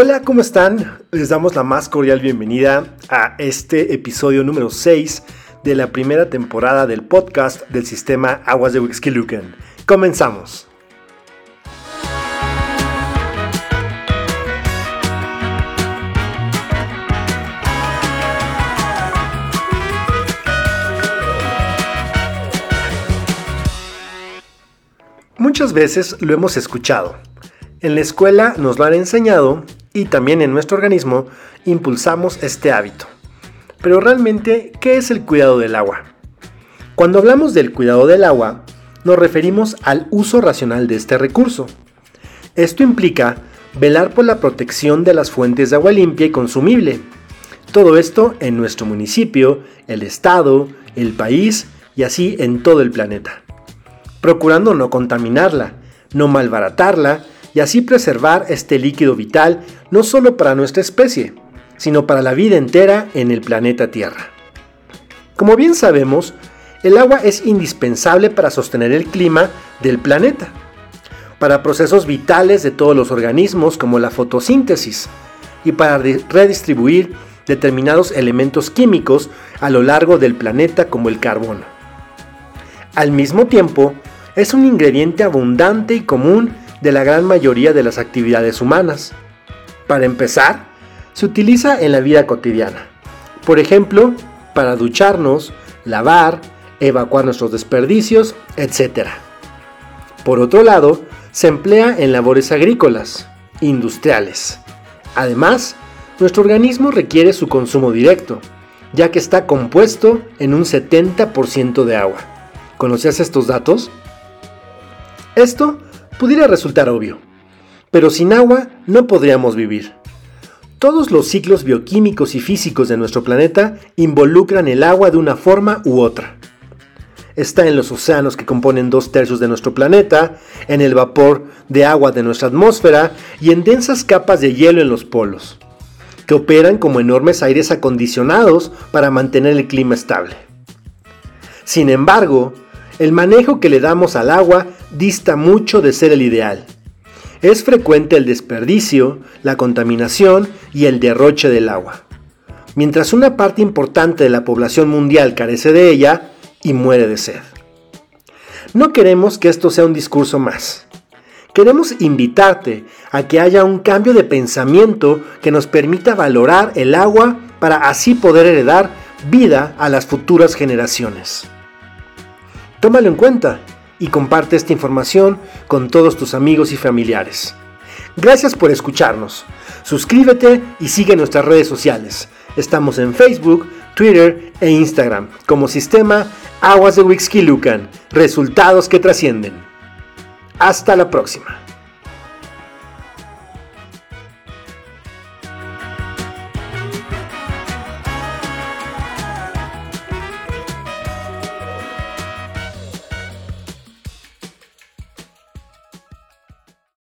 Hola, ¿cómo están? Les damos la más cordial bienvenida a este episodio número 6 de la primera temporada del podcast del sistema Aguas de Wixkilucan. Comenzamos. Muchas veces lo hemos escuchado. En la escuela nos lo han enseñado y también en nuestro organismo impulsamos este hábito. Pero realmente, ¿qué es el cuidado del agua? Cuando hablamos del cuidado del agua, nos referimos al uso racional de este recurso. Esto implica velar por la protección de las fuentes de agua limpia y consumible. Todo esto en nuestro municipio, el estado, el país y así en todo el planeta. Procurando no contaminarla, no malbaratarla y así preservar este líquido vital no solo para nuestra especie, sino para la vida entera en el planeta Tierra. Como bien sabemos, el agua es indispensable para sostener el clima del planeta, para procesos vitales de todos los organismos como la fotosíntesis y para redistribuir determinados elementos químicos a lo largo del planeta como el carbono. Al mismo tiempo, es un ingrediente abundante y común de la gran mayoría de las actividades humanas. Para empezar, se utiliza en la vida cotidiana. Por ejemplo, para ducharnos, lavar, evacuar nuestros desperdicios, etc. Por otro lado, se emplea en labores agrícolas, industriales. Además, nuestro organismo requiere su consumo directo, ya que está compuesto en un 70% de agua. ¿Conocías estos datos? Esto pudiera resultar obvio, pero sin agua no podríamos vivir. Todos los ciclos bioquímicos y físicos de nuestro planeta involucran el agua de una forma u otra. Está en los océanos que componen dos tercios de nuestro planeta, en el vapor de agua de nuestra atmósfera y en densas capas de hielo en los polos, que operan como enormes aires acondicionados para mantener el clima estable. Sin embargo, el manejo que le damos al agua dista mucho de ser el ideal. Es frecuente el desperdicio, la contaminación y el derroche del agua. Mientras una parte importante de la población mundial carece de ella y muere de sed. No queremos que esto sea un discurso más. Queremos invitarte a que haya un cambio de pensamiento que nos permita valorar el agua para así poder heredar vida a las futuras generaciones. Tómalo en cuenta y comparte esta información con todos tus amigos y familiares. Gracias por escucharnos. Suscríbete y sigue nuestras redes sociales. Estamos en Facebook, Twitter e Instagram como sistema Aguas de Wixquilucan. Resultados que trascienden. Hasta la próxima.